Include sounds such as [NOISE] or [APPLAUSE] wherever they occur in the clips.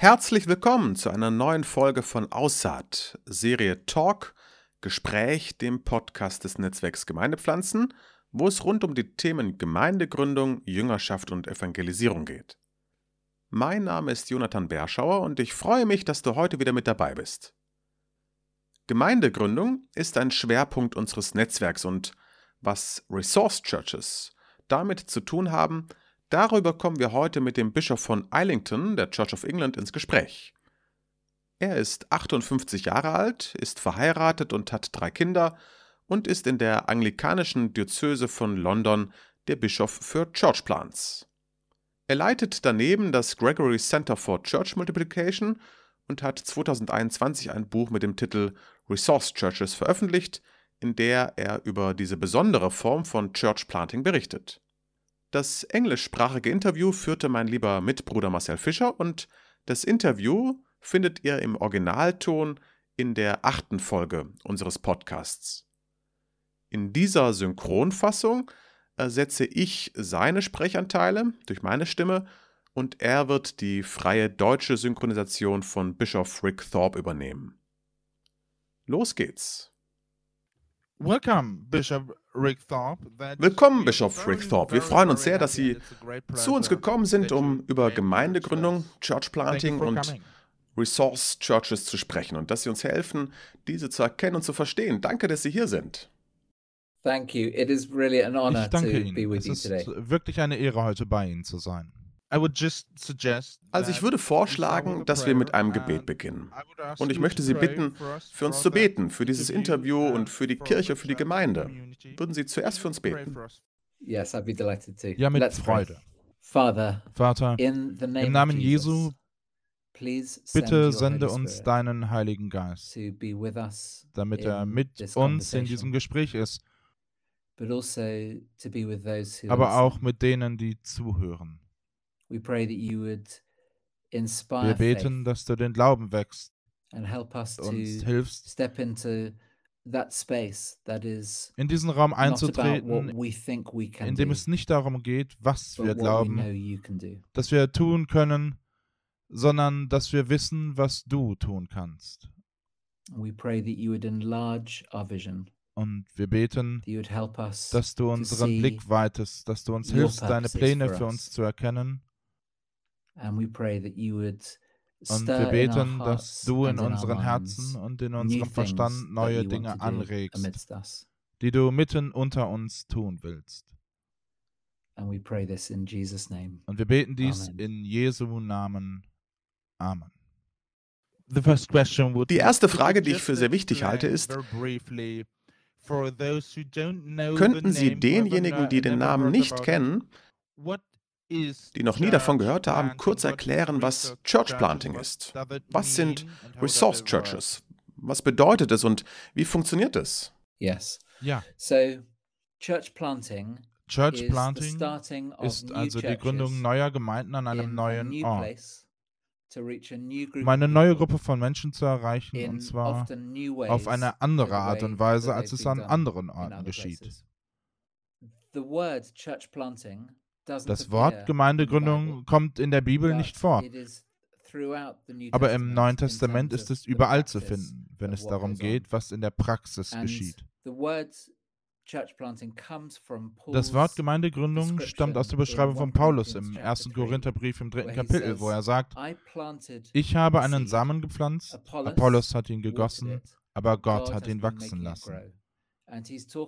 Herzlich willkommen zu einer neuen Folge von Aussaat, Serie Talk, Gespräch, dem Podcast des Netzwerks Gemeindepflanzen, wo es rund um die Themen Gemeindegründung, Jüngerschaft und Evangelisierung geht. Mein Name ist Jonathan Berschauer und ich freue mich, dass du heute wieder mit dabei bist. Gemeindegründung ist ein Schwerpunkt unseres Netzwerks und was Resource Churches damit zu tun haben, Darüber kommen wir heute mit dem Bischof von Islington, der Church of England, ins Gespräch. Er ist 58 Jahre alt, ist verheiratet und hat drei Kinder und ist in der anglikanischen Diözese von London der Bischof für Church Plants. Er leitet daneben das Gregory Center for Church Multiplication und hat 2021 ein Buch mit dem Titel Resource Churches veröffentlicht, in der er über diese besondere Form von Church Planting berichtet. Das englischsprachige Interview führte mein lieber Mitbruder Marcel Fischer und das Interview findet ihr im Originalton in der achten Folge unseres Podcasts. In dieser Synchronfassung ersetze ich seine Sprechanteile durch meine Stimme und er wird die freie deutsche Synchronisation von Bischof Rick Thorpe übernehmen. Los geht's! Welcome, Bishop. Willkommen, Bischof Rick Thorpe. Wir freuen uns sehr, dass Sie zu uns gekommen sind, um über Gemeindegründung, Church Planting und Resource Churches zu sprechen und dass Sie uns helfen, diese zu erkennen und zu verstehen. Danke, dass Sie hier sind. Thank you. It is really an honor ich danke Ihnen. Es ist wirklich eine Ehre, heute bei Ihnen zu sein. Also ich würde vorschlagen, dass wir mit einem Gebet beginnen. Und ich möchte Sie bitten, für uns zu beten, für dieses Interview und für die Kirche, für die Gemeinde. Würden Sie zuerst für uns beten? Yes, I'd be delighted to. Ja, mit. Freude. Father, Vater, in the name im Namen of Jesu, Jesus, please send bitte your sende Holy uns Spirit deinen Heiligen Geist, to be with us damit er in mit this uns in conversation, diesem Gespräch ist, but also to be with those who are aber auch mit denen, die zuhören. Wir beten, dass du den Glauben wächst, and help us to uns hilfst, step into that space that is in diesen Raum einzutreten, we think we can in dem do, es nicht darum geht, was wir but what we know glauben, you can do. dass wir tun können, sondern dass wir wissen, was du tun kannst. We pray that you would enlarge our vision, Und wir beten, that you would help us dass du unseren Blick weitest, dass du uns hilfst, deine Pläne for für us. uns zu erkennen. Und wir stir in our beten, dass hearts du in and in our unseren minds Herzen und in new unserem things Verstand that neue you want Dinge to do anregst, amidst us. die du mitten unter uns tun willst. And we pray this in Jesus' name. Und wir beten dies Amen. in Jesu Namen. Amen. The first question would Die erste Frage, die ich für sehr wichtig halte, ist, könnten Sie denjenigen, die den Namen nicht kennen, die noch nie davon gehört haben, kurz erklären, was Church Planting ist? Was sind Resource Churches? Was bedeutet es und wie funktioniert es? Yes. Ja, So, church planting Church Planting ist new also die Gründung neuer Gemeinden an einem neuen new Ort, place to reach a new group um eine of neue people Gruppe von Menschen zu erreichen, und zwar auf eine andere the Art und Weise, als es an anderen Orten geschieht. Das Wort Gemeindegründung kommt in der Bibel nicht vor, aber im Neuen Testament ist es überall zu finden, wenn es darum geht, was in der Praxis geschieht. Das Wort Gemeindegründung stammt aus der Beschreibung von Paulus im 1. Korintherbrief im dritten where he Kapitel, wo er sagt, ich habe einen Samen gepflanzt, Apollos hat ihn gegossen, aber Gott hat ihn wachsen lassen.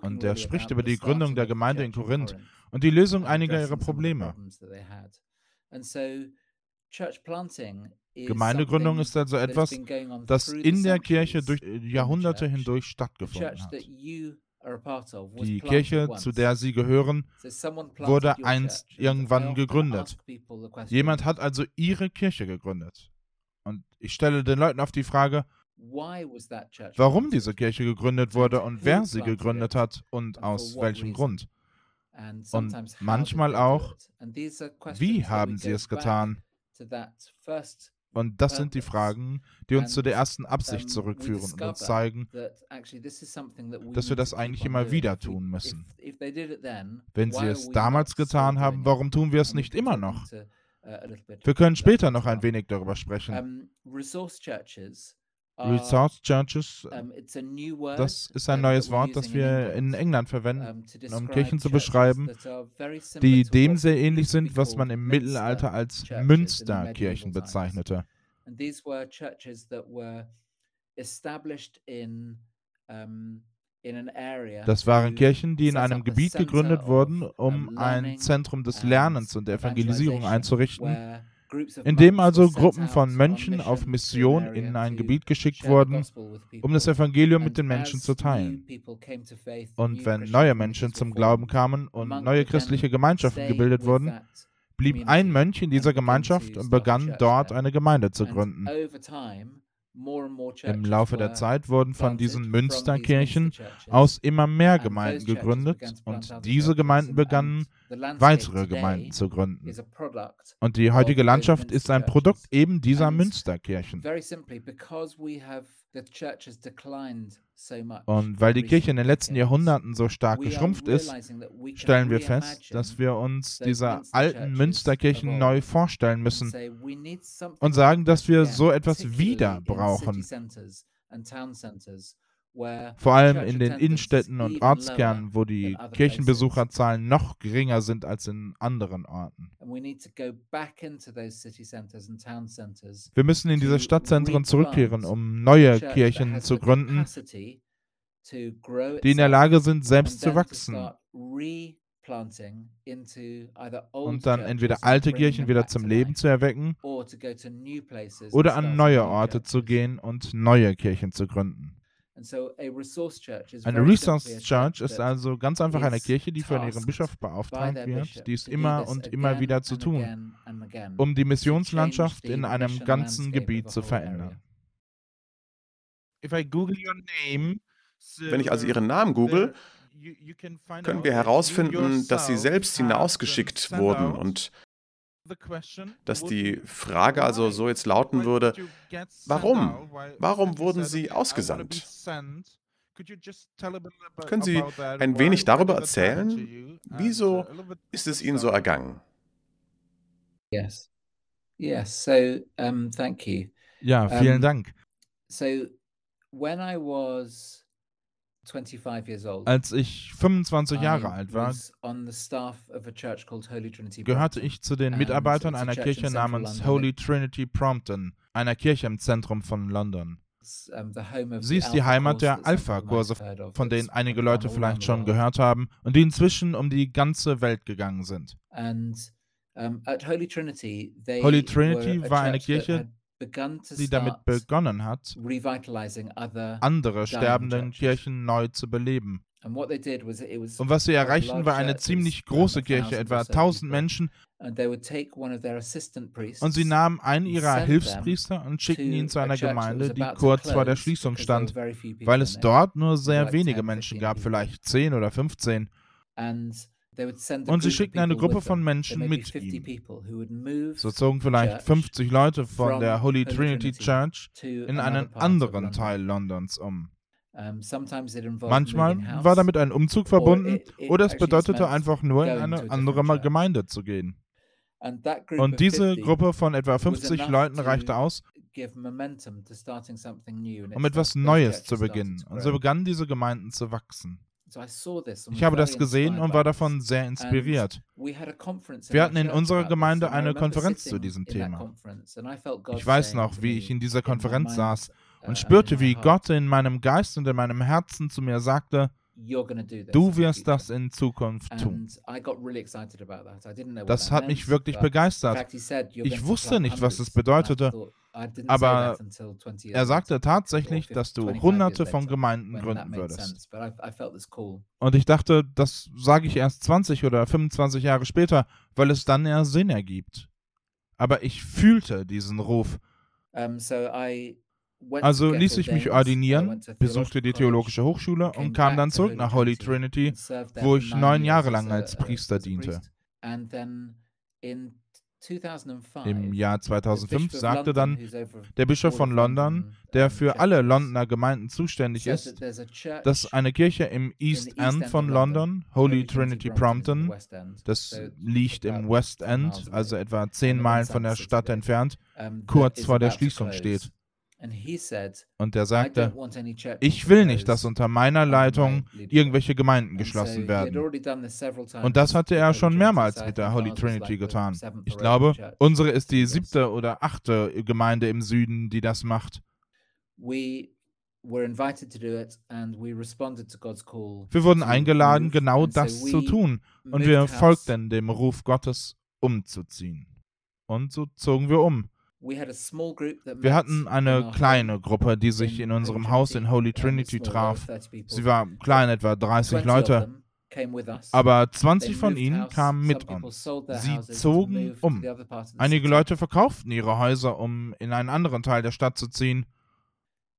Und er spricht über die Gründung der Gemeinde in Korinth und die Lösung einiger ihrer Probleme. Gemeindegründung ist also etwas, das in der Kirche durch Jahrhunderte hindurch stattgefunden hat. Die Kirche, zu der sie gehören, wurde einst irgendwann gegründet. Jemand hat also ihre Kirche gegründet. Und ich stelle den Leuten oft die Frage, warum diese Kirche gegründet wurde und wer sie gegründet hat und aus welchem? Grund. And sometimes how did manchmal auch, it? And these are questions Wie haben sie es getan? Und das sind die. Fragen, die uns zu der ersten Absicht zurückführen und uns zeigen, dass wir das eigentlich immer wieder tun müssen. Wenn sie es damals getan haben, warum tun wir es nicht immer noch? uh. Wir können später noch ein wenig darüber sprechen. Resource churches das ist ein neues Wort, das wir in England, verwenden, um, Kirchen zu beschreiben, die dem sehr ähnlich sind, was man im Mittelalter als Münsterkirchen bezeichnete. Das waren Kirchen, die in einem Gebiet gegründet wurden, um, ein Zentrum des Lernens und der Evangelisierung einzurichten, in dem monks also Gruppen von on Mönchen auf mission in ein Gebiet geschickt wurden, um das. Evangelium mit den Menschen zu teilen. Und wenn neue Menschen zum Glauben kamen und neue christliche Gemeinschaften gebildet wurden, blieb ein Mönch in dieser Gemeinschaft und begann dort eine Gemeinde zu gründen. Im Laufe der Zeit wurden von diesen Münsterkirchen aus immer mehr Gemeinden gegründet und diese. Gemeinden begannen weitere Gemeinden zu gründen. Und die heutige Landschaft ist ein Produkt eben dieser Münsterkirchen. Und weil die Kirche in den letzten Jahrhunderten so stark geschrumpft ist, stellen wir fest, dass wir uns diese alten Münsterkirchen neu vorstellen müssen und sagen, dass wir so etwas wieder brauchen. Vor allem in den Innenstädten und Ortskernen, wo die Kirchenbesucherzahlen noch geringer sind als in anderen Orten. Wir müssen in diese Stadtzentren zurückkehren, um neue Kirchen zu gründen, die in der Lage sind, selbst zu wachsen und dann entweder alte Kirchen wieder zum Leben zu erwecken oder an neue Orte zu gehen und neue Kirchen zu gründen. And so a resource church is Eine Resource Church ist that also ganz einfach eine is Kirche, die von ihrem Bischof by beauftragt their wird, bishop dies to do immer this und immer wieder zu and tun, um die to Missionslandschaft in einem ganzen Gebiet zu verändern. area. If I Google your name, Wenn ich also Ihren Namen google, können wir herausfinden, dass Sie selbst hinausgeschickt wurden und dass die Frage also so jetzt lauten würde, warum? Warum wurden Sie ausgesandt? Können Sie ein wenig darüber erzählen? Wieso ist es Ihnen so ergangen? Yes. Yes. So, um, thank you. Ja, vielen Ähm, Dank. So, when I was 25 years old, Als ich 25 I Jahre alt war, was on the staff of a church called Holy Trinity. gehörte ich zu den Mitarbeitern einer Kirche namens. Holy Trinity Prompton, einer Kirche im Zentrum von London. Sie ist die Heimat der Alpha-Kurse, von denen einige Leute vielleicht schon gehört haben und die inzwischen um die ganze Welt gegangen sind. Holy Trinity, war eine Kirche, die damit begonnen hat, andere sterbenden. Kirchen neu zu beleben. Und was sie erreichten, war eine ziemlich große Kirche, etwa or so 1000 people. Menschen, und sie nahmen einen ihrer Hilfspriester und schickten ihn zu einer Gemeinde, die kurz vor der Schließung stand, weil es dort nur sehr wenige 10, Menschen 15 gab, vielleicht 10 oder 15. And Und sie schickten eine Gruppe von. Menschen mit 50 ihm. So zogen vielleicht church 50 Leute von der Holy Trinity Church in einen anderen. Teil Londons um. Manchmal war damit ein Umzug verbunden oder es bedeutete einfach nur in eine andere. Gemeinde zu gehen. Und diese 50 Gruppe von etwa 50 enough Leuten reichte aus, um etwas Neues zu beginnen. Und so begannen diese Gemeinden zu wachsen. Ich habe das gesehen und war davon sehr inspiriert. Wir hatten in unserer Gemeinde eine Konferenz zu diesem Thema. Ich weiß noch, wie ich in dieser Konferenz saß uh, und and spürte, wie Gott in meinem Geist und in meinem Herzen zu mir sagte, "You're gonna do this du wirst future." das in Zukunft tun. Das hat mich wirklich begeistert. fact, he said, "You're Ich wusste nicht, was es hundreds." And I bedeutete, aber that until 20 years Er sagte tatsächlich, dass du 25 hunderte von Gemeinden gründen würdest. sense. But I, I felt this call. Und ich dachte, das sage ich erst 20 oder 25 Jahre später, weil es dann eher Sinn ergibt. Aber ich fühlte diesen Ruf. Um, so I went Also ließ ich mich ordinieren, besuchte die theologische Hochschule und kam dann zurück nach Holy Trinity, wo ich neun Jahre lang als Priester diente. Im Jahr 2005 sagte dann der Bischof von London, der für alle Londoner Gemeinden zuständig ist, dass eine Kirche im East End von London, Holy Trinity Prompton, das liegt im West End, also etwa zehn Meilen von der Stadt entfernt, kurz vor der Schließung steht. Und er sagte, ich will nicht, dass unter meiner Leitung irgendwelche Gemeinden geschlossen werden. Und das hatte er schon mehrmals mit der Holy Trinity getan. Ich glaube, unsere ist die siebte oder achte Gemeinde im Süden, die das macht. Wir wurden eingeladen, genau das zu tun, und wir folgten dem Ruf Gottes, umzuziehen. Und so zogen wir um. Wir hatten eine kleine Gruppe, die sich in unserem Haus in Holy Trinity traf. Sie war klein, etwa 30 Leute. Aber 20 von ihnen kamen mit uns. Sie zogen um. Einige Leute verkauften ihre Häuser, um in einen anderen Teil der Stadt zu ziehen.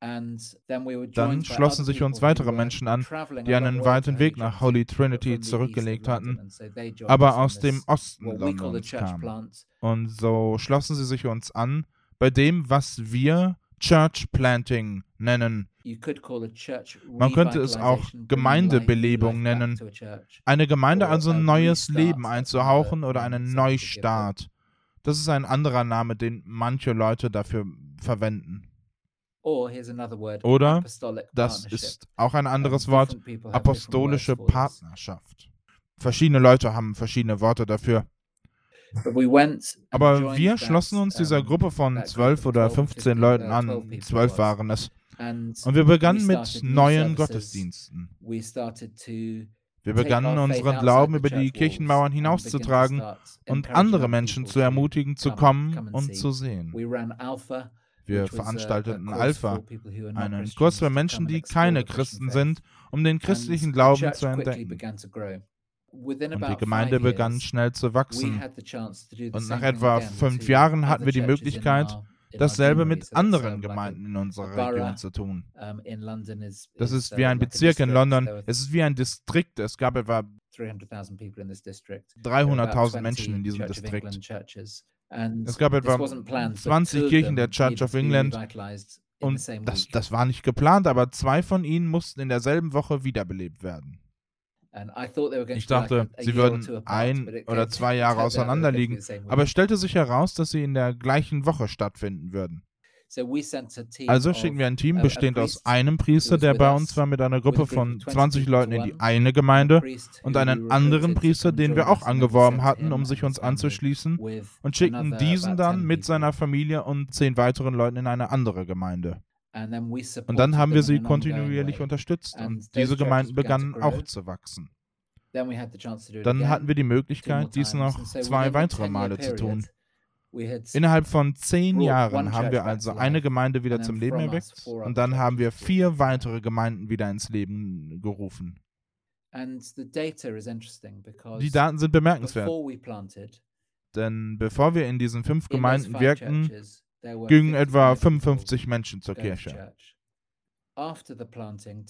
Dann schlossen sich uns weitere Menschen an, die einen weiten Weg nach Holy Trinity zurückgelegt hatten, aber aus dem Osten Londons kamen. Und so schlossen sie sich uns an bei dem, was wir Church Planting nennen. Man könnte es auch Gemeindebelebung nennen. Eine Gemeinde also ein neues Leben einzuhauchen oder einen Neustart. Das ist ein anderer Name, den manche Leute dafür verwenden. Oder, das ist auch ein anderes Wort, apostolische Partnerschaft. Verschiedene Leute haben verschiedene Worte dafür. Aber wir schlossen uns dieser Gruppe von zwölf oder 15 Leuten an, zwölf waren es, und wir begannen mit neuen Gottesdiensten. Wir begannen unseren Glauben über die Kirchenmauern hinauszutragen und andere Menschen zu ermutigen, zu kommen und zu sehen. Wir veranstalteten Alpha, einen Kurs für Menschen, die keine Christen sind, um den christlichen Glauben zu entdecken. Und die Gemeinde begann schnell zu wachsen. Und nach etwa fünf Jahren hatten wir die Möglichkeit, dasselbe mit anderen Gemeinden in unserer Region zu tun. Das ist wie ein Bezirk in London. Es ist wie ein Distrikt. Es gab etwa 300.000 Menschen in diesem Distrikt. Es gab etwa 20 Kirchen der Church of England und das, das war nicht geplant, aber zwei von ihnen mussten in derselben Woche wiederbelebt werden. Ich dachte, sie würden ein oder zwei [LAUGHS] Jahre auseinander liegen, aber es stellte sich heraus, dass sie in der gleichen Woche stattfinden würden. Also schicken wir ein Team bestehend aus einem Priester, der bei uns war, mit einer Gruppe von 20 Leuten in die eine Gemeinde und einen anderen Priester, den wir auch angeworben hatten, um sich uns anzuschließen, und schickten diesen dann mit seiner Familie und zehn weiteren Leuten in eine andere Gemeinde. Und dann haben wir sie kontinuierlich unterstützt und diese Gemeinden begannen auch zu wachsen. Dann hatten wir die Möglichkeit, dies noch zwei weitere Male zu tun. Innerhalb von zehn Jahren haben wir also eine Gemeinde wieder zum Leben erweckt und dann haben wir vier weitere Gemeinden wieder ins Leben gerufen. Die Daten sind bemerkenswert. Denn bevor wir in diesen fünf Gemeinden wirkten, gingen etwa 55 Menschen zur Kirche.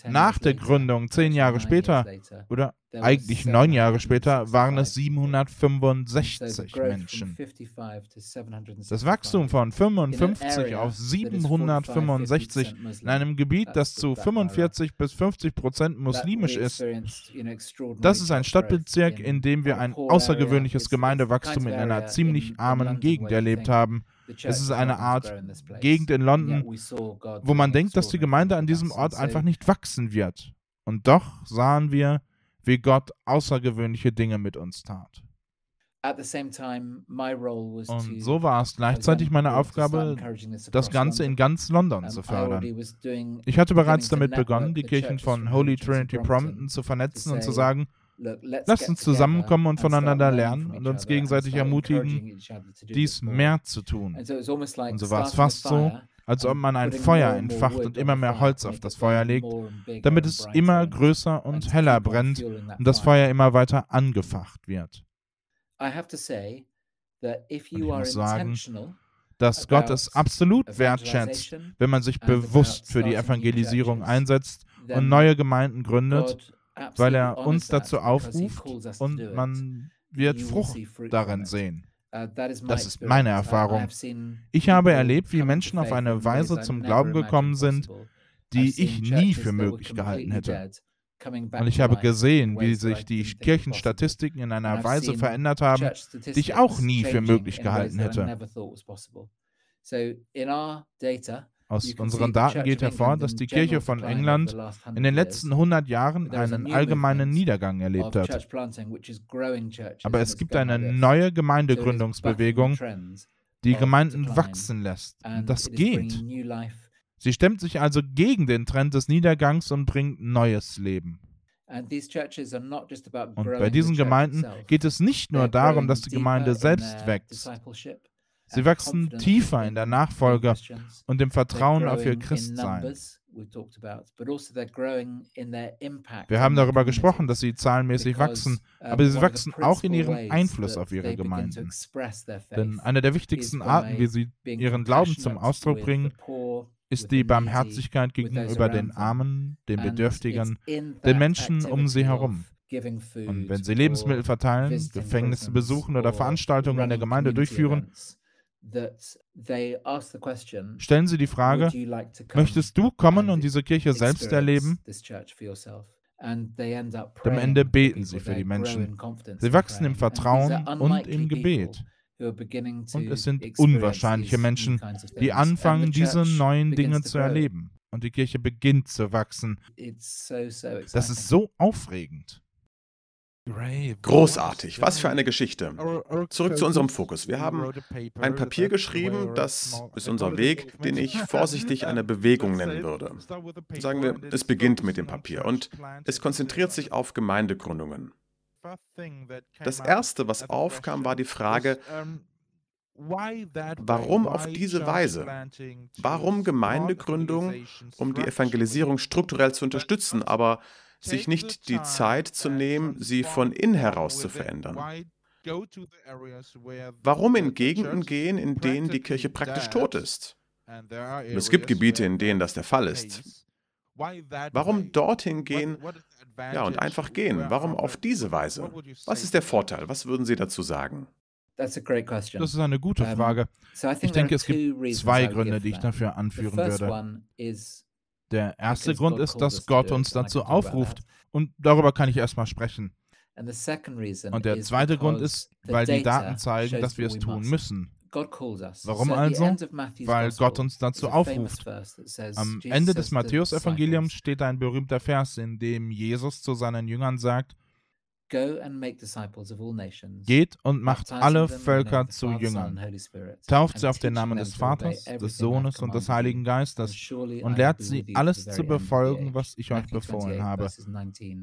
Nach der Gründung, zehn Jahre später, oder eigentlich neun Jahre später, waren es 765 Menschen. Das Wachstum von 55 auf 765 in einem Gebiet, das zu 45 bis 50 Prozent muslimisch ist, das ist ein Stadtbezirk, in dem wir ein außergewöhnliches Gemeindewachstum in einer ziemlich armen Gegend erlebt haben. Es ist eine Art Gegend in London, wo man denkt, dass die Gemeinde an diesem Ort einfach nicht wachsen wird. Und doch sahen wir, wie Gott außergewöhnliche Dinge mit uns tat. Und so war es gleichzeitig meine Aufgabe, das Ganze in ganz London zu fördern. Ich hatte bereits damit begonnen, die Kirchen von Holy Trinity Prompton zu vernetzen und zu sagen, Lasst uns zusammenkommen und voneinander lernen und uns gegenseitig ermutigen, dies mehr zu tun. Und so war es fast so, als ob man ein Feuer entfacht und immer mehr Holz auf das Feuer legt, damit es immer größer und heller brennt und das Feuer immer weiter angefacht wird. Und ich muss sagen, dass Gott es absolut wertschätzt, wenn man sich bewusst für die Evangelisierung einsetzt und neue Gemeinden gründet weil er uns dazu aufruft und man wird Frucht darin sehen. Uh, das ist meine Erfahrung. Ich habe erlebt, wie Menschen auf eine Weise zum Glauben gekommen sind, die ich nie für möglich gehalten hätte. Und ich habe gesehen, wie sich die Kirchenstatistiken in einer Weise verändert haben, die ich auch nie für möglich gehalten hätte. Aus unseren Daten geht hervor, dass die Kirche von England in den letzten 100 Jahren einen allgemeinen Niedergang erlebt hat. Aber es gibt eine neue Gemeindegründungsbewegung, die Gemeinden wachsen lässt. Das geht. Sie stemmt sich also gegen den Trend des Niedergangs und bringt neues Leben. Und bei diesen Gemeinden geht es nicht nur darum, dass die Gemeinde selbst wächst. Sie wachsen tiefer in der Nachfolge und im Vertrauen auf ihr Christsein. Also Wir haben darüber gesprochen, dass sie zahlenmäßig wachsen, aber sie wachsen auch in ihrem Einfluss auf ihre Gemeinden. Denn eine der wichtigsten Arten, wie sie ihren Glauben zum Ausdruck bringen, ist die Barmherzigkeit gegenüber den Armen, den Bedürftigen, den Menschen um sie herum. Und wenn sie Lebensmittel verteilen, Gefängnisse besuchen oder Veranstaltungen in der Gemeinde durchführen, stellen sie die Frage, möchtest du kommen und diese Kirche selbst erleben? Am Ende beten sie für die Menschen. Sie wachsen im Vertrauen und im Gebet. Und es sind unwahrscheinliche Menschen, die anfangen, diese neuen Dinge zu erleben. Und die Kirche beginnt zu wachsen. Das ist so aufregend. Großartig, was für eine Geschichte. Zurück zu unserem Fokus. Wir haben ein Papier geschrieben, das ist unser Weg, den ich [LAUGHS] vorsichtig eine Bewegung nennen würde. Sagen wir, es beginnt mit dem Papier und es konzentriert sich auf Gemeindegründungen. Das Erste, was aufkam, war die Frage, Warum auf diese Weise? Warum Gemeindegründung, um die Evangelisierung strukturell zu unterstützen, aber sich nicht die Zeit zu nehmen, sie von innen heraus zu verändern? Warum in Gegenden gehen, in denen die Kirche praktisch tot ist? es gibt Gebiete, in denen das der Fall ist. Warum dorthin gehen ja, und einfach gehen? Warum auf diese Weise? Was ist der Vorteil? Was würden Sie dazu sagen? Das ist eine gute Frage. Ich denke, es gibt zwei Gründe, die ich dafür anführen würde. Der erste Grund ist, dass Gott uns dazu aufruft. Und darüber kann ich erstmal sprechen. Und der zweite Grund ist, weil die Daten zeigen, dass wir es tun müssen. Warum also? Weil Gott uns dazu aufruft. Am Ende des Matthäusevangeliums steht ein berühmter Vers, in dem Jesus zu seinen Jüngern sagt, Geht und macht alle Völker zu Jüngern. Tauft sie auf den Namen des Vaters, des Sohnes und des Heiligen Geistes und lehrt sie, alles zu befolgen, was ich euch befohlen habe.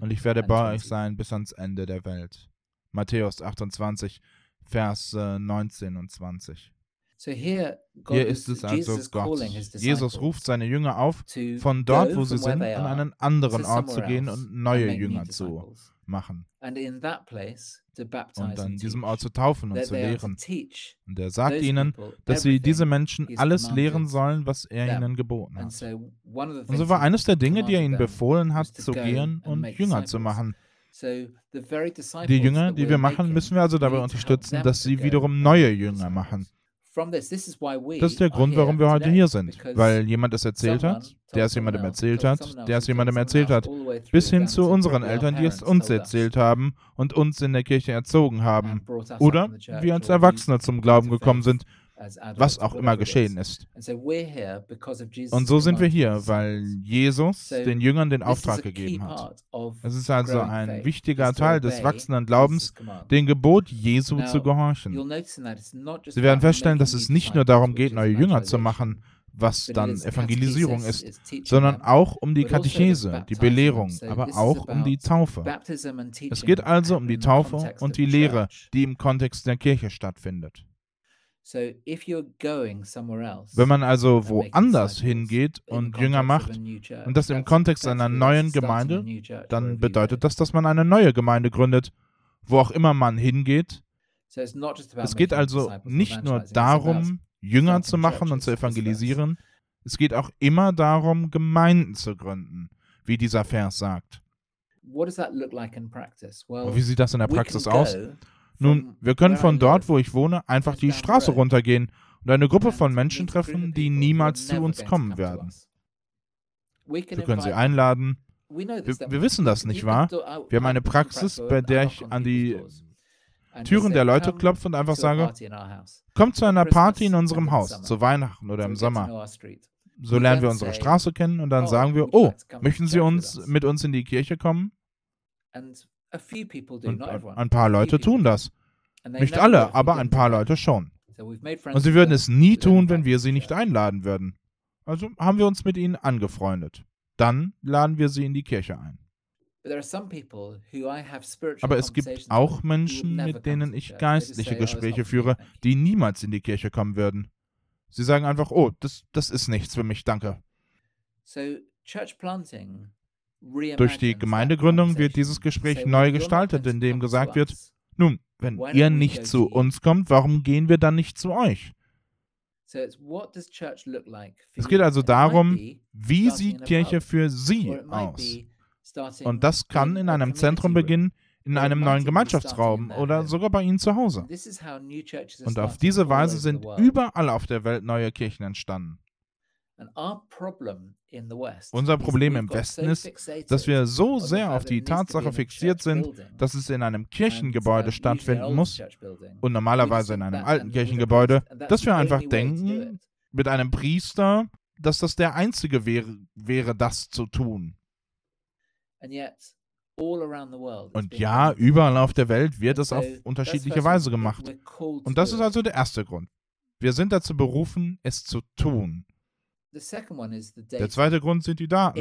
Und ich werde bei euch sein bis ans Ende der Welt. Matthäus 28, Vers 19 und 20. Hier ist es also Gott. Jesus ruft seine Jünger auf, von dort, wo sie sind, an einen anderen Ort zu gehen und neue Jünger zu machen. Und an diesem Ort zu taufen und zu lehren. Und er sagt ihnen, dass sie diese Menschen alles lehren sollen, was er ihnen geboten hat. Und so war eines der Dinge, die er ihnen befohlen hat, zu gehen und Jünger zu machen. Die Jünger, die wir machen, müssen wir also dabei unterstützen, dass sie wiederum neue Jünger machen. Das ist der Grund, warum wir heute hier sind, weil jemand es erzählt hat, der es jemandem erzählt hat, der es jemandem erzählt hat, bis hin zu unseren Eltern, die es uns erzählt haben und uns in der Kirche erzogen haben, oder wir als Erwachsene zum Glauben gekommen sind was auch immer geschehen ist. Und so sind wir hier, weil Jesus den Jüngern den Auftrag gegeben hat. Es ist also ein wichtiger Teil des wachsenden Glaubens, dem Gebot Jesu zu gehorchen. Sie werden feststellen, dass es nicht nur darum geht, neue Jünger zu machen, was dann Evangelisierung ist, sondern auch um die Katechese, die Belehrung, aber auch um die Taufe. Es geht also um die Taufe und die Lehre, die im Kontext der Kirche stattfindet. Wenn man also woanders hingeht und Jünger macht, und das im Kontext einer neuen Gemeinde, dann bedeutet das, dass man eine neue Gemeinde gründet, wo auch immer man hingeht. Es geht also nicht nur darum, Jünger zu machen und zu evangelisieren, es geht auch immer darum, Gemeinden zu gründen, wie dieser Vers sagt. Und wie sieht das in der Praxis aus? Nun, wir können von dort, wo ich wohne, einfach die Straße runtergehen und eine Gruppe von Menschen treffen, die niemals zu uns kommen werden. Wir können sie einladen. Wir, wir wissen das, nicht wahr? Wir haben eine Praxis, bei der ich an die Türen der Leute klopfe und einfach sage, kommt zu einer Party in unserem Haus, zu Weihnachten oder im Sommer. So lernen wir unsere Straße kennen und dann oh, sagen wir, oh, möchten Sie uns mit uns in die Kirche kommen? Und ein paar Leute tun das. Nicht alle, aber ein paar Leute schon. Und sie würden es nie tun, wenn wir sie nicht einladen würden. Also haben wir uns mit ihnen angefreundet. Dann laden wir sie in die Kirche ein. Aber es gibt auch Menschen, mit denen ich geistliche oh, Gespräche führe, die niemals in die Kirche kommen würden. Sie sagen einfach, oh, das, das ist nichts für mich, danke. Durch die Gemeindegründung wird dieses Gespräch neu gestaltet, indem gesagt wird, nun, wenn ihr nicht zu uns kommt, warum gehen wir dann nicht zu euch? Es geht also darum, wie sieht Kirche für Sie aus? Und das kann in einem Zentrum beginnen, in einem neuen Gemeinschaftsraum oder sogar bei Ihnen zu Hause. Und auf diese Weise sind überall auf der Welt neue Kirchen entstanden. Unser Problem im Westen ist, dass wir so sehr auf die Tatsache fixiert sind, dass es in einem Kirchengebäude stattfinden muss und normalerweise in einem alten Kirchengebäude, dass wir einfach denken, mit einem Priester, dass das der einzige wäre, wäre das zu tun. Und ja, überall auf der Welt wird es auf unterschiedliche Weise gemacht. Und das ist also der erste Grund. Wir sind dazu berufen, es zu tun. Der zweite Grund sind die Daten.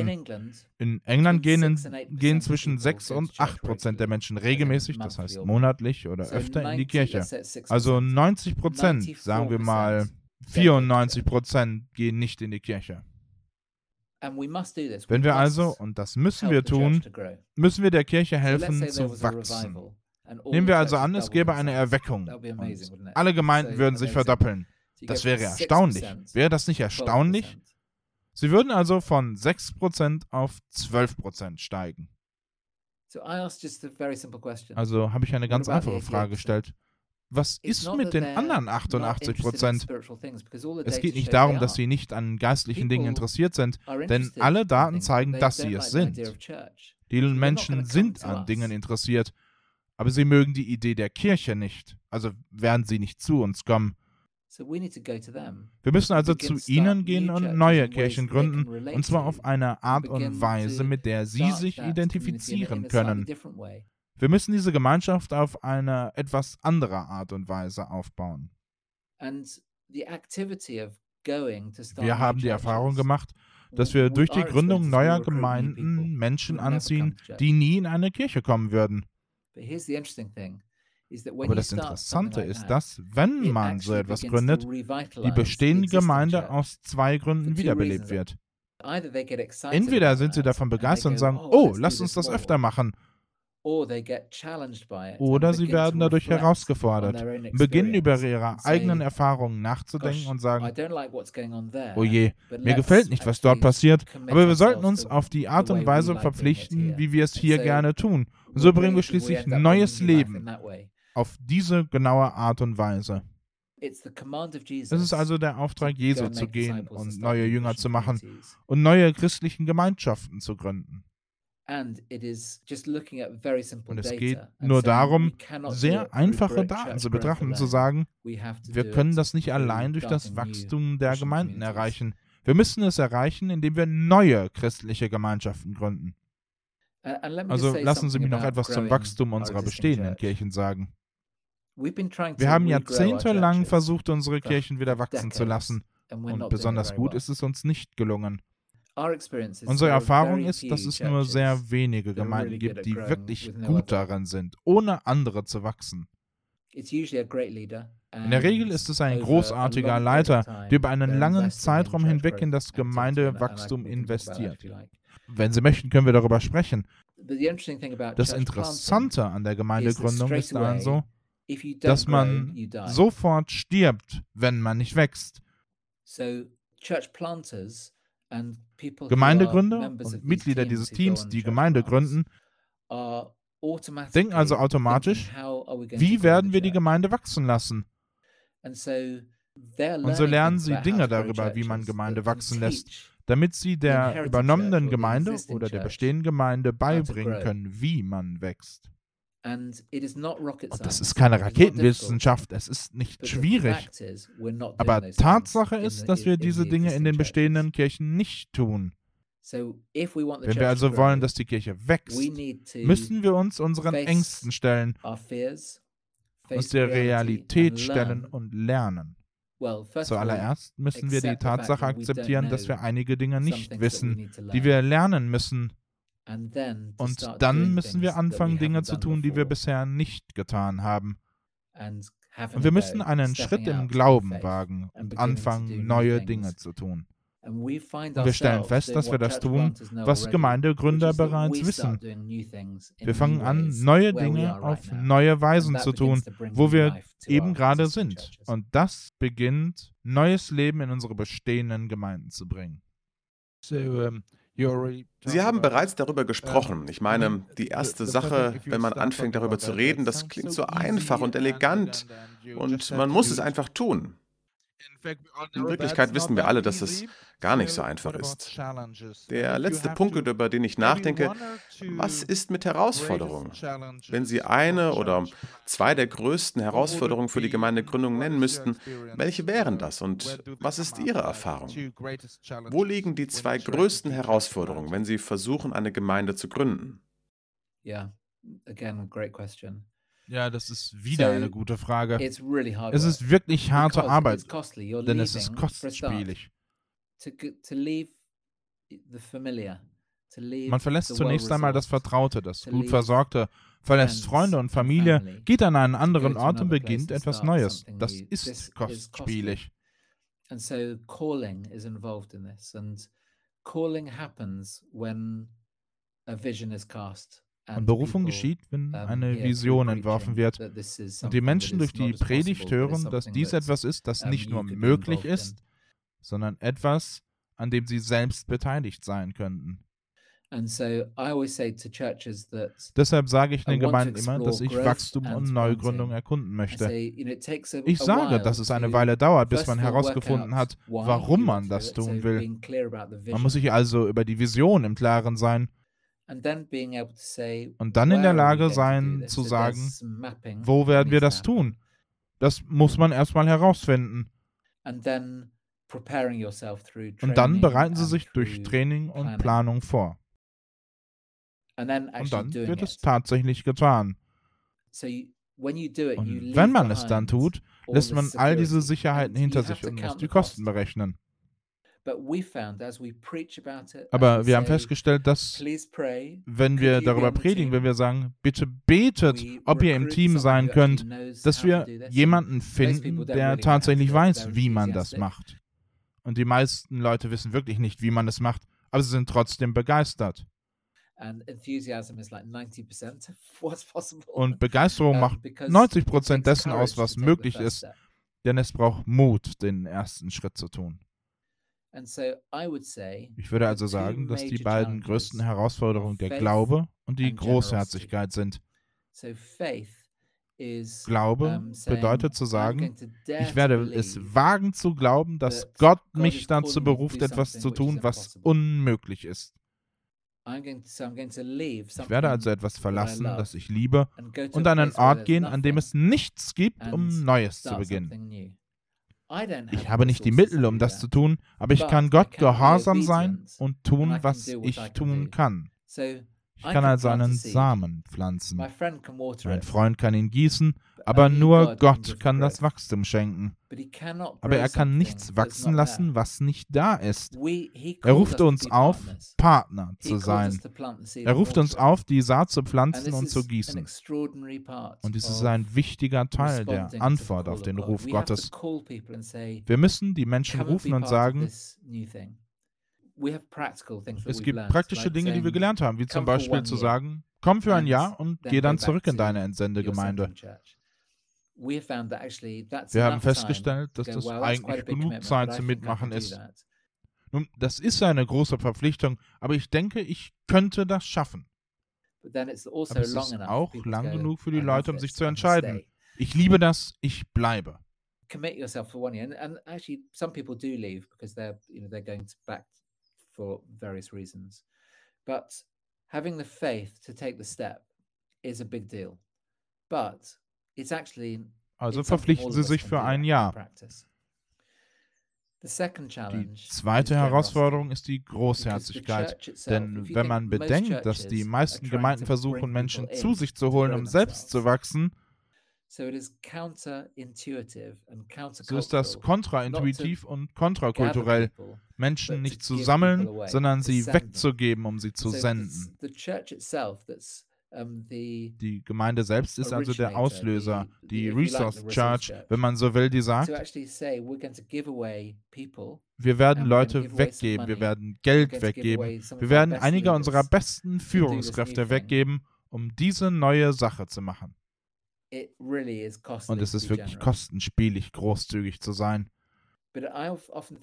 In England gehen, in, gehen zwischen 6 und 8 Prozent der Menschen regelmäßig, das heißt monatlich oder öfter, in die Kirche. Also 90 Prozent, sagen wir mal 94 Prozent, gehen nicht in die Kirche. Wenn wir also, und das müssen wir tun, müssen wir der Kirche helfen zu wachsen. Nehmen wir also an, es gäbe eine Erweckung und alle Gemeinden würden sich verdoppeln. Das wäre erstaunlich. Wäre das nicht erstaunlich? Sie würden also von 6% auf 12% steigen. Also habe ich eine ganz einfache Frage gestellt. Was ist mit den anderen 88% Es geht nicht darum, dass sie nicht an geistlichen Dingen interessiert sind, denn alle Daten zeigen, dass sie es sind. Die Menschen sind an Dingen interessiert, aber sie mögen die Idee der Kirche nicht, also werden sie nicht zu uns kommen. Wir müssen also zu ihnen gehen und neue Kirchen gründen, und zwar auf eine Art und Weise, mit der sie sich identifizieren können. Wir müssen diese Gemeinschaft auf eine etwas andere Art und Weise aufbauen. Wir haben die Erfahrung gemacht, dass wir durch die Gründung neuer Gemeinden Menschen anziehen, die nie in eine Kirche kommen würden. Aber das Interessante ist, dass, wenn man so etwas gründet, die bestehende Gemeinde aus zwei Gründen wiederbelebt wird. Entweder sind sie davon begeistert und sagen, oh, lass uns das öfter machen, oder sie werden dadurch herausgefordert, beginnen über ihre eigenen Erfahrungen nachzudenken und sagen, oh je, mir gefällt nicht, was dort passiert, aber wir sollten uns auf die Art und Weise verpflichten, wie wir es hier gerne tun. Und so bringen wir schließlich neues Leben auf diese genaue Art und Weise. Es ist also der Auftrag Jesu zu gehen und neue Jünger zu machen und neue christlichen Gemeinschaften zu gründen. Und es geht nur darum, sehr einfache Daten zu betrachten und zu sagen, wir können das nicht allein durch das Wachstum der Gemeinden erreichen. Wir müssen es erreichen, indem wir neue christliche Gemeinschaften gründen. Also lassen Sie mich noch etwas zum Wachstum unserer bestehenden Kirchen sagen. Wir haben jahrzehntelang versucht, unsere Kirchen wieder wachsen zu lassen. Und besonders gut ist es uns nicht gelungen. Unsere Erfahrung ist, dass es nur sehr wenige Gemeinden gibt, die wirklich gut daran sind, ohne andere zu wachsen. In der Regel ist es ein großartiger Leiter, der über einen langen Zeitraum hinweg in das Gemeindewachstum investiert. Wenn Sie möchten, können wir darüber sprechen. Das Interessante an der Gemeindegründung ist also, dass man sofort stirbt, wenn man nicht wächst. Gemeindegründer und Mitglieder dieses Teams, die Gemeinde gründen, denken also automatisch, wie werden wir die Gemeinde wachsen lassen? Und so lernen sie Dinge darüber, wie man Gemeinde wachsen lässt, damit sie der übernommenen Gemeinde oder der bestehenden Gemeinde beibringen können, wie man wächst. Das ist keine Raketenwissenschaft, es ist nicht schwierig. Aber Tatsache ist, dass wir diese Dinge in den bestehenden Kirchen nicht tun. Wenn wir also wollen, dass die Kirche wächst, müssen wir uns unseren Ängsten stellen, uns der Realität stellen und lernen. Zuallererst müssen wir die Tatsache akzeptieren, dass wir einige Dinge nicht wissen, die wir lernen müssen. Und dann müssen wir anfangen, Dinge zu tun, die wir bisher nicht getan haben. Und wir müssen einen Schritt im Glauben wagen und anfangen, neue Dinge zu tun. Und wir stellen fest, dass wir das tun, was Gemeindegründer bereits wissen. Wir fangen an, neue Dinge auf neue Weisen zu tun, wo wir eben gerade sind. Und das beginnt, neues Leben in unsere bestehenden Gemeinden zu bringen. Sie haben bereits darüber gesprochen. Ich meine, die erste Sache, wenn man anfängt darüber zu reden, das klingt so einfach und elegant und man muss es einfach tun. In Wirklichkeit wissen wir alle, dass es gar nicht so einfach ist. Der letzte Punkt, über den ich nachdenke, was ist mit Herausforderungen? Wenn Sie eine oder zwei der größten Herausforderungen für die Gemeindegründung nennen müssten, welche wären das und was ist Ihre Erfahrung? Wo liegen die zwei größten Herausforderungen, wenn Sie versuchen, eine Gemeinde zu gründen? Ja, again, great question. Ja, das ist wieder so, eine gute Frage. Really es ist wirklich harte Arbeit, denn es ist kostspielig. Man verlässt zunächst einmal das Vertraute, das gut Versorgte, verlässt Freunde und Familie, geht an einen anderen Ort und beginnt etwas Neues. Das ist kostspielig. And so calling is involved in this. And calling happens when a vision is cast. Und Berufung geschieht, wenn eine Vision entworfen wird und die Menschen durch die Predigt hören, dass dies etwas ist, das nicht nur möglich ist, sondern etwas, an dem sie selbst beteiligt sein könnten. Deshalb sage ich den Gemeinden immer, dass ich Wachstum und Neugründung erkunden möchte. Ich sage, dass es eine Weile dauert, bis man herausgefunden hat, warum man das tun will. Man muss sich also über die Vision im Klaren sein und dann in der Lage sein zu sagen, wo werden wir das tun? Das muss man erstmal herausfinden. Und dann bereiten Sie sich durch Training und Planung vor. Und dann wird es tatsächlich getan. Und wenn man es dann tut, lässt man all diese Sicherheiten hinter sich und muss die Kosten berechnen. Aber wir haben festgestellt, dass wenn wir darüber predigen, wenn wir sagen, bitte betet, ob ihr im Team sein könnt, dass wir jemanden finden, der tatsächlich weiß, wie man das macht. Und die meisten Leute wissen wirklich nicht, wie man es macht, aber sie sind trotzdem begeistert. [LAUGHS] Und Begeisterung macht 90 Prozent dessen aus, was möglich ist, denn es braucht Mut, den ersten Schritt zu tun. Ich würde also sagen, dass die beiden größten Herausforderungen der Glaube und die Großherzigkeit sind. Glaube bedeutet zu sagen, ich werde es wagen zu glauben, dass Gott mich dazu beruft, etwas zu tun, was unmöglich ist. Ich werde also etwas verlassen, das ich liebe, und an einen Ort gehen, an dem es nichts gibt, um Neues zu beginnen. Ich habe nicht die Mittel, um das zu tun, aber ich kann Gott gehorsam sein und tun, was ich tun kann. Ich kann also einen Samen pflanzen. Mein Freund kann ihn gießen, aber nur Gott kann das Wachstum schenken. Aber er kann nichts wachsen lassen, was nicht da ist. Er ruft uns auf, Partner zu sein. Er ruft uns auf, die Saat zu pflanzen und zu gießen. Und dies ist ein wichtiger Teil der Antwort auf den Ruf Gottes. Wir müssen die Menschen rufen und sagen, es gibt praktische Dinge, die wir gelernt haben, wie zum Beispiel zu sagen, komm für ein Jahr und geh dann zurück in deine Entsendegemeinde. Wir haben festgestellt, dass das eigentlich genug Zeit zum Mitmachen ist. Nun, das ist eine große Verpflichtung, aber ich denke, ich könnte das schaffen. also Aber es ist auch lang genug für die Leute, um sich zu entscheiden. Ich liebe das, ich bleibe. Commit yourself for one year, and, and actually, some people do leave because they're, you know, they're going to back for various reasons. But having the faith to take the step is a big deal. But it's actually also verpflichten Sie sich für ein Jahr. Die zweite Herausforderung ist die Großherzigkeit. Denn wenn man bedenkt, dass die meisten Gemeinden versuchen, Menschen zu sich zu holen, um selbst zu wachsen, so ist das kontraintuitiv und kontrakulturell, Menschen nicht zu sammeln, sondern sie wegzugeben, um sie zu senden. Die Gemeinde selbst ist also der Auslöser, die Resource Church, wenn man so will, die sagt, wir werden Leute weggeben, wir werden Geld weggeben, wir werden einige unserer besten Führungskräfte weggeben, um diese neue Sache zu machen. Und es ist wirklich kostenspielig, großzügig zu sein.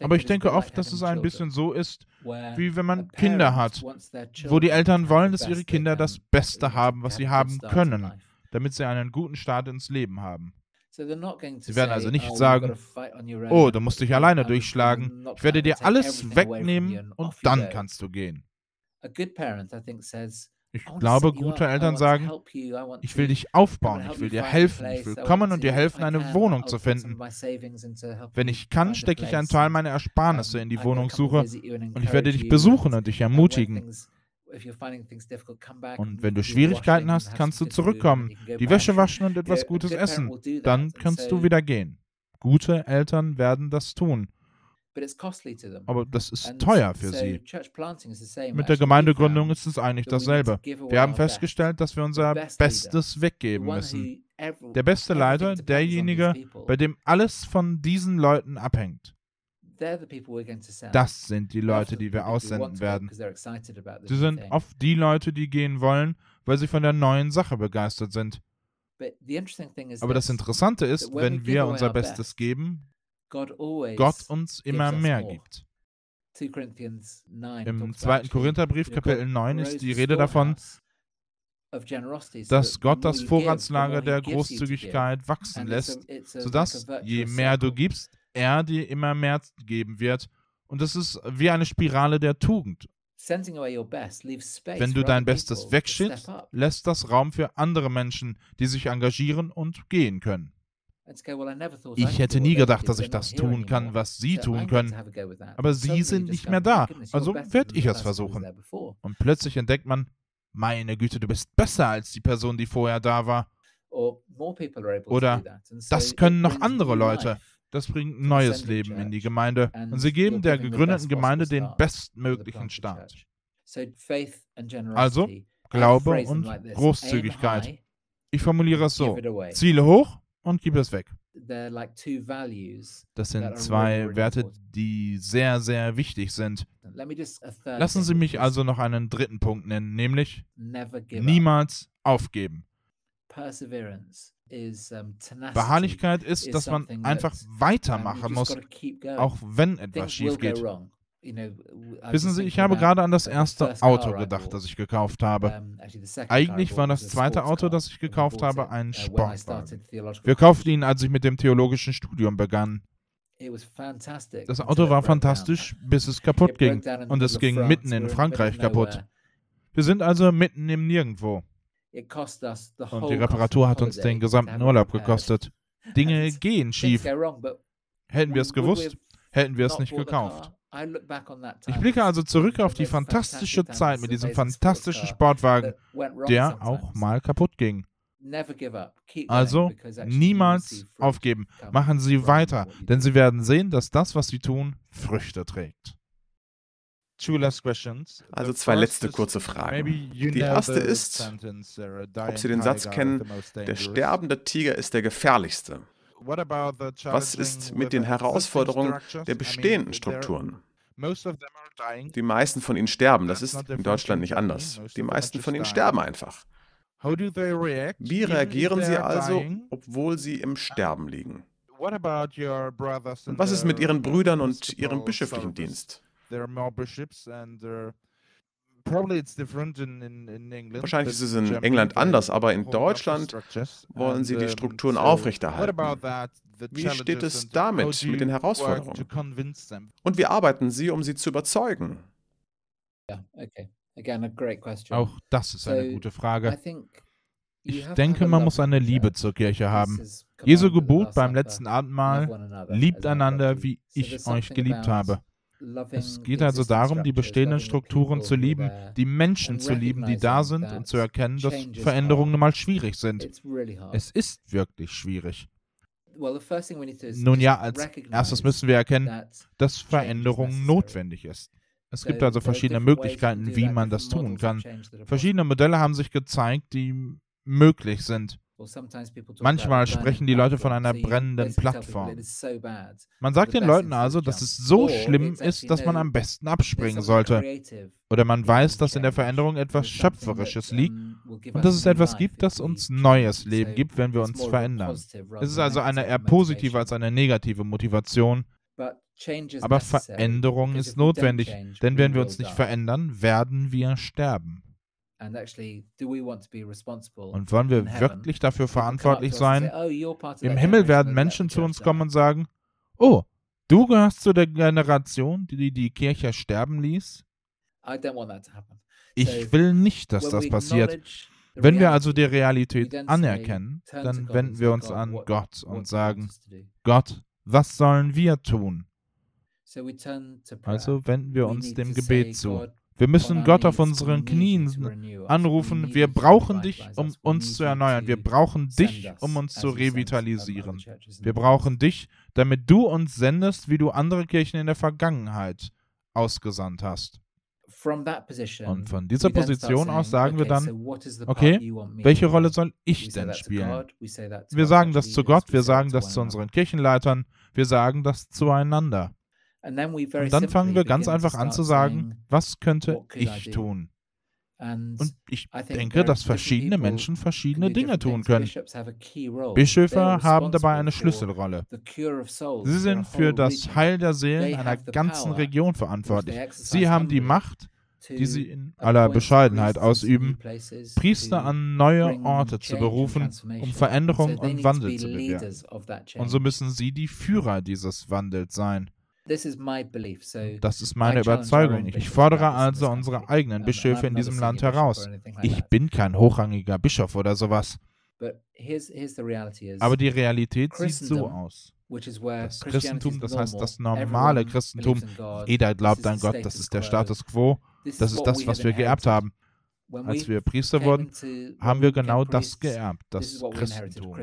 Aber ich denke oft, dass es ein bisschen so ist, wie wenn man Kinder hat, wo die Eltern wollen, dass ihre Kinder das Beste haben, was sie haben können, damit sie einen guten Start ins Leben haben. Sie werden also nicht oh, sagen, oh, du musst dich alleine durchschlagen, ich werde dir alles wegnehmen und dann kannst du gehen. Ich glaube, gute Eltern sagen, ich will dich aufbauen, ich will dir helfen, ich will kommen und dir helfen, eine Wohnung zu finden. Wenn ich kann, stecke ich einen Teil meiner Ersparnisse in die Wohnungssuche und ich werde dich besuchen und dich ermutigen. Und wenn du Schwierigkeiten hast, kannst du zurückkommen, die Wäsche waschen und etwas Gutes essen. Dann kannst du wieder gehen. Gute Eltern werden das tun. Aber das ist teuer für sie. Mit der Gemeindegründung ist es eigentlich dasselbe. Wir haben festgestellt, dass wir unser Bestes weggeben müssen. Der beste Leiter, derjenige, bei dem alles von diesen Leuten abhängt. Das sind die Leute, die wir aussenden werden. Sie sind oft die Leute, die gehen wollen, weil sie von der neuen Sache begeistert sind. Aber das Interessante ist, wenn wir unser Bestes geben, Gott uns immer mehr gibt. Im 2. Korintherbrief Kapitel 9 ist die Rede davon, dass Gott das Vorratslager der Großzügigkeit wachsen lässt, sodass je mehr du gibst, er dir immer mehr geben wird. Und das ist wie eine Spirale der Tugend. Wenn du dein Bestes wegschickst, lässt das Raum für andere Menschen, die sich engagieren und gehen können. Ich hätte nie gedacht, dass ich das tun kann, was Sie tun können. Aber Sie sind nicht mehr da, also werde ich es versuchen. Und plötzlich entdeckt man, meine Güte, du bist besser als die Person, die vorher da war. Oder das können noch andere Leute. Das bringt neues Leben in die Gemeinde. Und sie geben der gegründeten Gemeinde den bestmöglichen Start. Also Glaube und Großzügigkeit. Ich formuliere es so. Ziele hoch, und gib es weg. Das sind zwei Werte, die sehr, sehr wichtig sind. Lassen Sie mich also noch einen dritten Punkt nennen, nämlich niemals aufgeben. Beharrlichkeit ist, dass man einfach weitermachen muss, auch wenn etwas schief geht. Wissen Sie, ich habe gerade an das erste Auto gedacht, das ich gekauft habe. Eigentlich war das zweite Auto, das ich gekauft habe, ein uh, Sportwagen. Wir kauften ihn, als ich mit dem theologischen Studium begann. Das Auto war fantastisch, bis es kaputt ging. Und es ging mitten in Frankreich kaputt. Wir sind also mitten im Nirgendwo. Und die Reparatur hat uns den gesamten Urlaub gekostet. Dinge gehen schief. Hätten wir es gewusst, hätten wir es nicht gekauft. Ich blicke also zurück auf die fantastische Zeit mit diesem fantastischen Sportwagen, der auch mal kaputt ging. Also niemals aufgeben. Machen Sie weiter, denn Sie werden sehen, dass das, was Sie tun, Früchte trägt. Also zwei letzte kurze Fragen. Die erste ist, ob Sie den Satz kennen, der sterbende Tiger ist der gefährlichste. Was ist mit den Herausforderungen der bestehenden Strukturen? Die meisten von ihnen sterben. Das ist in Deutschland nicht anders. Die meisten von ihnen sterben einfach. Wie reagieren sie also, obwohl sie im Sterben liegen? Und was ist mit ihren Brüdern und ihrem bischöflichen Dienst? Wahrscheinlich ist es in England anders, aber in Deutschland wollen sie die Strukturen aufrechterhalten. Wie steht es damit mit den Herausforderungen? Und wie arbeiten Sie, um sie zu überzeugen? Auch das ist eine gute Frage. Ich denke, man muss eine Liebe zur Kirche haben. Jesu Gebot beim letzten Abendmahl, liebt einander, wie ich euch geliebt habe. Es geht also darum, die bestehenden Strukturen zu lieben, die Menschen zu lieben, die da sind und zu erkennen, dass Veränderungen nun mal schwierig sind. Es ist wirklich schwierig. Nun ja, als erstes müssen wir erkennen, dass Veränderung notwendig ist. Es gibt also verschiedene Möglichkeiten, wie man das tun kann. Verschiedene Modelle haben sich gezeigt, die möglich sind. Manchmal sprechen die Leute von einer brennenden Plattform. Man sagt den Leuten also, dass es so schlimm ist, dass man am besten abspringen sollte. Oder man weiß, dass in der Veränderung etwas Schöpferisches liegt und dass es etwas gibt, das uns neues Leben gibt, wenn wir uns verändern. Es ist also eine eher positive als eine negative Motivation. Aber Veränderung ist notwendig, denn wenn wir uns nicht verändern, werden wir sterben. Und wollen wir wirklich dafür verantwortlich sein? Oh, Im Himmel werden Menschen zu uns kommen und sagen, oh, du gehörst zu der Generation, die die Kirche sterben ließ? Ich will nicht, dass das passiert. Wenn wir also die Realität anerkennen, dann wenden wir uns an Gott und sagen, Gott, was sollen wir tun? Also wenden wir uns dem Gebet zu. Wir müssen Gott auf unseren Knien anrufen. Wir brauchen dich, um uns zu erneuern. Wir brauchen dich, um uns zu revitalisieren. Wir brauchen dich, damit du uns sendest, wie du andere Kirchen in der Vergangenheit ausgesandt hast. Und von dieser Position aus sagen wir dann, okay, welche Rolle soll ich denn spielen? Wir sagen das zu Gott, wir sagen das zu unseren Kirchenleitern, wir sagen das zueinander. Und dann fangen wir ganz einfach an zu sagen, was könnte ich tun? Und ich denke, dass verschiedene Menschen verschiedene Dinge tun können. Bischöfe haben dabei eine Schlüsselrolle. Sie sind für das Heil der Seelen einer ganzen Region verantwortlich. Sie haben die Macht, die sie in aller Bescheidenheit ausüben, Priester an neue Orte zu berufen, um Veränderung und Wandel zu bewirken. Und so müssen sie die Führer dieses Wandels sein. Das ist meine Überzeugung. Ich fordere also unsere eigenen Bischöfe in diesem Land heraus. Ich bin kein hochrangiger Bischof oder sowas. Aber die Realität sieht so aus. Das Christentum, das heißt das normale Christentum, jeder glaubt an Gott, das ist der Status quo, das ist das, was wir geerbt haben. Als wir Priester wurden, haben wir genau das geerbt, das Christentum.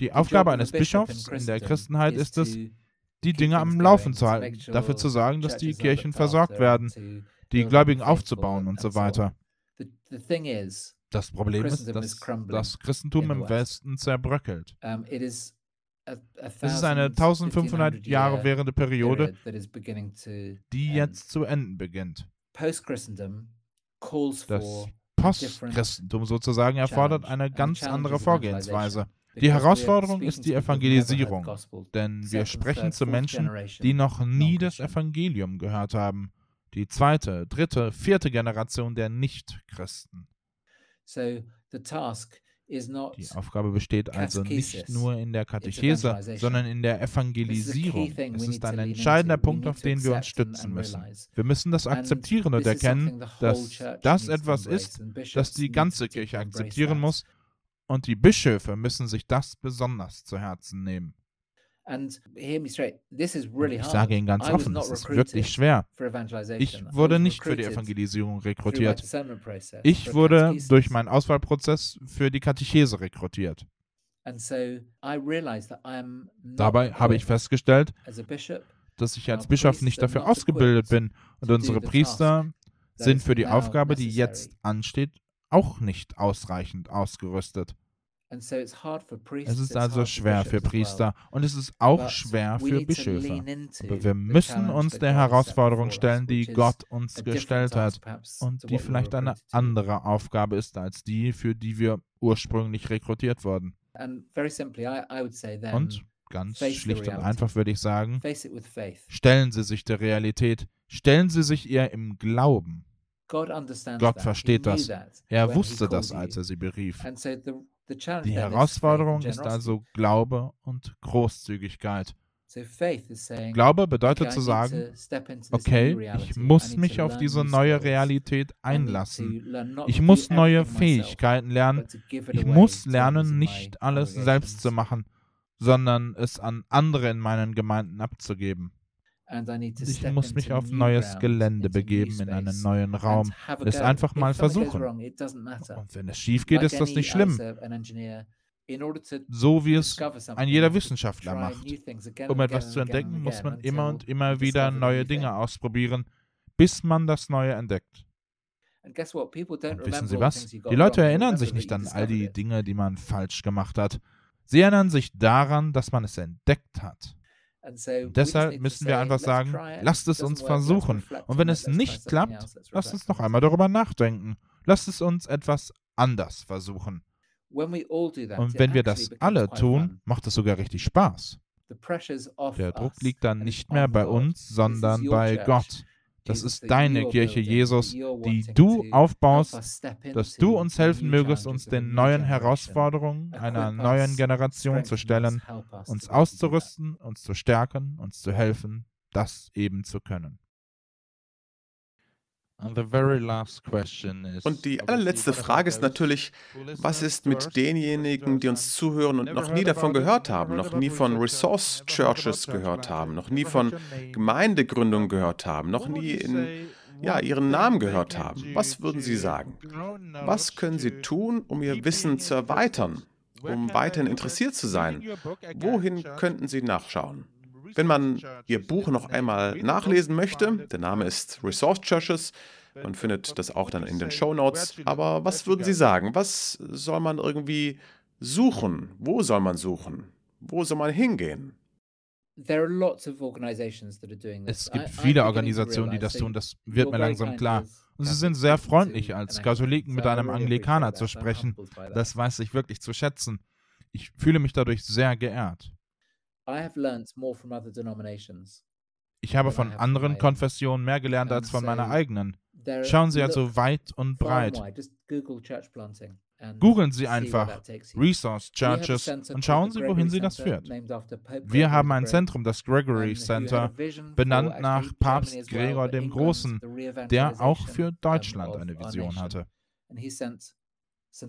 Die Aufgabe eines Bischofs in der Christenheit ist es, die Dinge am Laufen zu halten, dafür zu sorgen, dass die Kirchen versorgt werden, die Gläubigen aufzubauen und so weiter. Das Problem ist, dass das Christentum im Westen zerbröckelt. Es ist eine 1500 Jahre währende Periode, die jetzt zu enden beginnt. Das Postchristentum sozusagen erfordert eine ganz andere Vorgehensweise. Die Herausforderung ist die Evangelisierung, denn wir sprechen zu Menschen, die noch nie das Evangelium gehört haben. Die zweite, dritte, vierte Generation der Nichtchristen. Die Aufgabe besteht also nicht nur in der Katechese, sondern in der Evangelisierung. Es ist ein entscheidender Punkt, auf den wir uns stützen müssen. Wir müssen das akzeptieren und erkennen, dass das etwas ist, das die ganze Kirche akzeptieren muss und die Bischöfe müssen sich das besonders zu Herzen nehmen. Ich sage Ihnen ganz offen, es ist wirklich schwer. Ich wurde nicht für die Evangelisierung rekrutiert. Ich wurde durch meinen Auswahlprozess für die Katechese rekrutiert. Dabei habe ich festgestellt, dass ich als Bischof nicht dafür ausgebildet bin und unsere Priester sind für die Aufgabe, die jetzt ansteht, auch nicht ausreichend ausgerüstet. Es ist also schwer für Priester und es ist auch schwer für Bischöfe. Aber wir müssen uns der Herausforderung stellen, die Gott uns gestellt hat und die vielleicht eine andere Aufgabe ist als die, für die wir ursprünglich rekrutiert wurden. Und ganz schlicht und einfach würde ich sagen, stellen Sie sich der Realität, stellen Sie sich ihr im Glauben. Gott versteht das. Er wusste das, als er sie berief. Die Herausforderung ist also Glaube und Großzügigkeit. Glaube bedeutet zu sagen, okay, ich muss mich auf diese neue Realität einlassen. Ich muss neue Fähigkeiten lernen. Ich muss lernen, nicht alles selbst zu machen, sondern es an andere in meinen Gemeinden abzugeben. Ich muss mich auf neues Gelände begeben, in einen neuen Raum, es einfach mal versuchen. Und wenn es schief geht, ist das nicht schlimm. So wie es ein jeder Wissenschaftler macht. Um etwas zu entdecken, muss man immer und immer wieder neue Dinge ausprobieren, bis man das Neue entdeckt. Und wissen Sie was? Die Leute erinnern sich nicht an all die Dinge, die man falsch gemacht hat. Sie erinnern sich daran, dass man es entdeckt hat. Deshalb müssen wir einfach sagen, lasst es uns versuchen. Und wenn es nicht klappt, lasst uns noch einmal darüber nachdenken. Lasst es uns etwas anders versuchen. Und wenn wir das alle tun, macht es sogar richtig Spaß. Der Druck liegt dann nicht mehr bei uns, sondern bei Gott. Das ist deine Kirche, Jesus, die du aufbaust, dass du uns helfen mögest, uns den neuen Herausforderungen einer neuen Generation zu stellen, uns auszurüsten, uns zu stärken, uns zu helfen, das eben zu können. Und die allerletzte Frage ist natürlich, was ist mit denjenigen, die uns zuhören und noch nie davon gehört haben, noch nie von Resource Churches gehört haben, noch nie von Gemeindegründung gehört haben, noch nie in ja, ihren Namen gehört haben? Was würden Sie sagen? Was können Sie tun, um Ihr Wissen zu erweitern, um weiterhin interessiert zu sein? Wohin könnten Sie nachschauen? Wenn man Ihr Buch noch einmal nachlesen möchte, der Name ist Resource Churches, man findet das auch dann in den Show Notes. Aber was würden Sie sagen? Was soll man irgendwie suchen? Wo soll man suchen? Wo soll man hingehen? Es gibt viele Organisationen, die das tun, das wird mir langsam klar. Und sie sind sehr freundlich, als Katholiken mit einem Anglikaner zu sprechen. Das weiß ich wirklich zu schätzen. Ich fühle mich dadurch sehr geehrt. Ich habe von anderen Konfessionen mehr gelernt als von meiner eigenen. Schauen Sie also weit und breit. Googeln Sie einfach Resource Churches und schauen Sie, wohin Sie das führt. Wir haben ein Zentrum, das Gregory Center, benannt nach Papst Gregor dem Großen, der auch für Deutschland eine Vision hatte.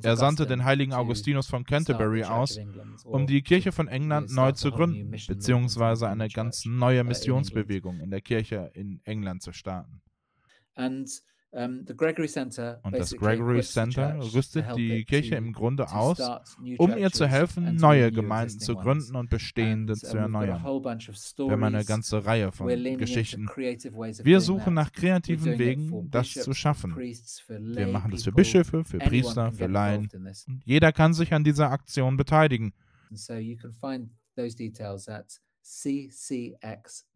Er sandte den heiligen Augustinus von Canterbury aus, um die Kirche von England neu zu gründen, beziehungsweise eine ganz neue uh, Missionsbewegung in der Kirche in England zu starten. Und das Gregory Center rüstet die Kirche im Grunde aus, um ihr zu helfen, neue Gemeinden zu gründen und bestehende zu erneuern. Wir haben eine ganze Reihe von Geschichten. Wir suchen nach kreativen Wegen, das zu schaffen. Wir machen das für Bischöfe, für Priester, für Laien. Und jeder kann sich an dieser Aktion beteiligen. ccx.org.uk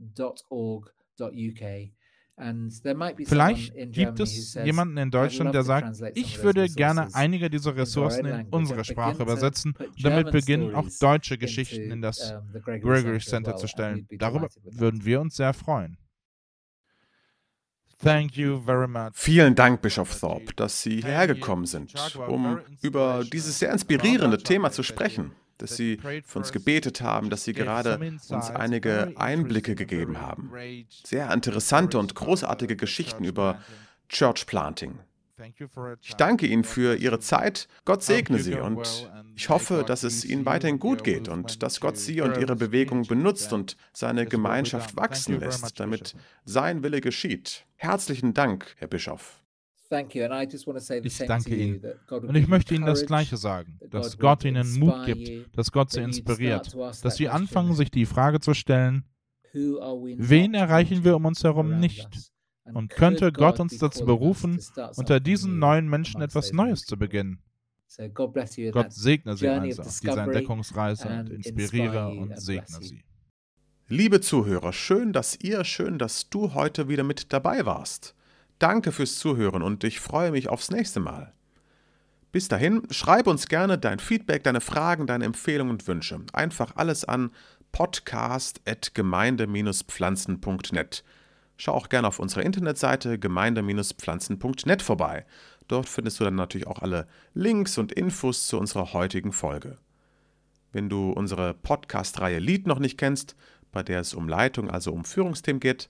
Vielleicht gibt es jemanden in Deutschland, der sagt, ich würde gerne einige dieser Ressourcen in unsere Sprache übersetzen und damit beginnen, auch deutsche Geschichten in das Gregory Center zu stellen. Darüber würden wir uns sehr freuen. Vielen Dank, Bischof Thorpe, dass Sie hierher gekommen sind, um über dieses sehr inspirierende Thema zu sprechen dass Sie für uns gebetet haben, dass Sie gerade uns einige Einblicke gegeben haben. Sehr interessante und großartige Geschichten über Church Planting. Ich danke Ihnen für Ihre Zeit. Gott segne Sie und ich hoffe, dass es Ihnen weiterhin gut geht und dass Gott Sie und Ihre Bewegung benutzt und seine Gemeinschaft wachsen lässt, damit sein Wille geschieht. Herzlichen Dank, Herr Bischof. Ich danke Ihnen. Und ich möchte Ihnen das Gleiche sagen, dass Gott Ihnen Mut gibt, dass Gott Sie inspiriert, dass Sie anfangen, sich die Frage zu stellen, wen erreichen wir um uns herum nicht? Und könnte Gott uns dazu berufen, unter diesen neuen Menschen etwas Neues zu beginnen? Gott segne Sie also auf dieser Entdeckungsreise und inspiriere und segne Sie. Liebe Zuhörer, schön, dass ihr, schön, dass du heute wieder mit dabei warst. Danke fürs Zuhören und ich freue mich aufs nächste Mal. Bis dahin, schreib uns gerne dein Feedback, deine Fragen, deine Empfehlungen und Wünsche. Einfach alles an podcast.gemeinde-pflanzen.net. Schau auch gerne auf unserer Internetseite gemeinde-pflanzen.net vorbei. Dort findest du dann natürlich auch alle Links und Infos zu unserer heutigen Folge. Wenn du unsere Podcast-Reihe Lied noch nicht kennst, bei der es um Leitung, also um Führungsthemen geht,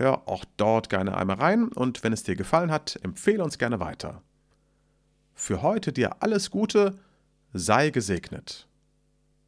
hör auch dort gerne einmal rein und wenn es dir gefallen hat, empfehle uns gerne weiter. Für heute dir alles Gute, sei gesegnet.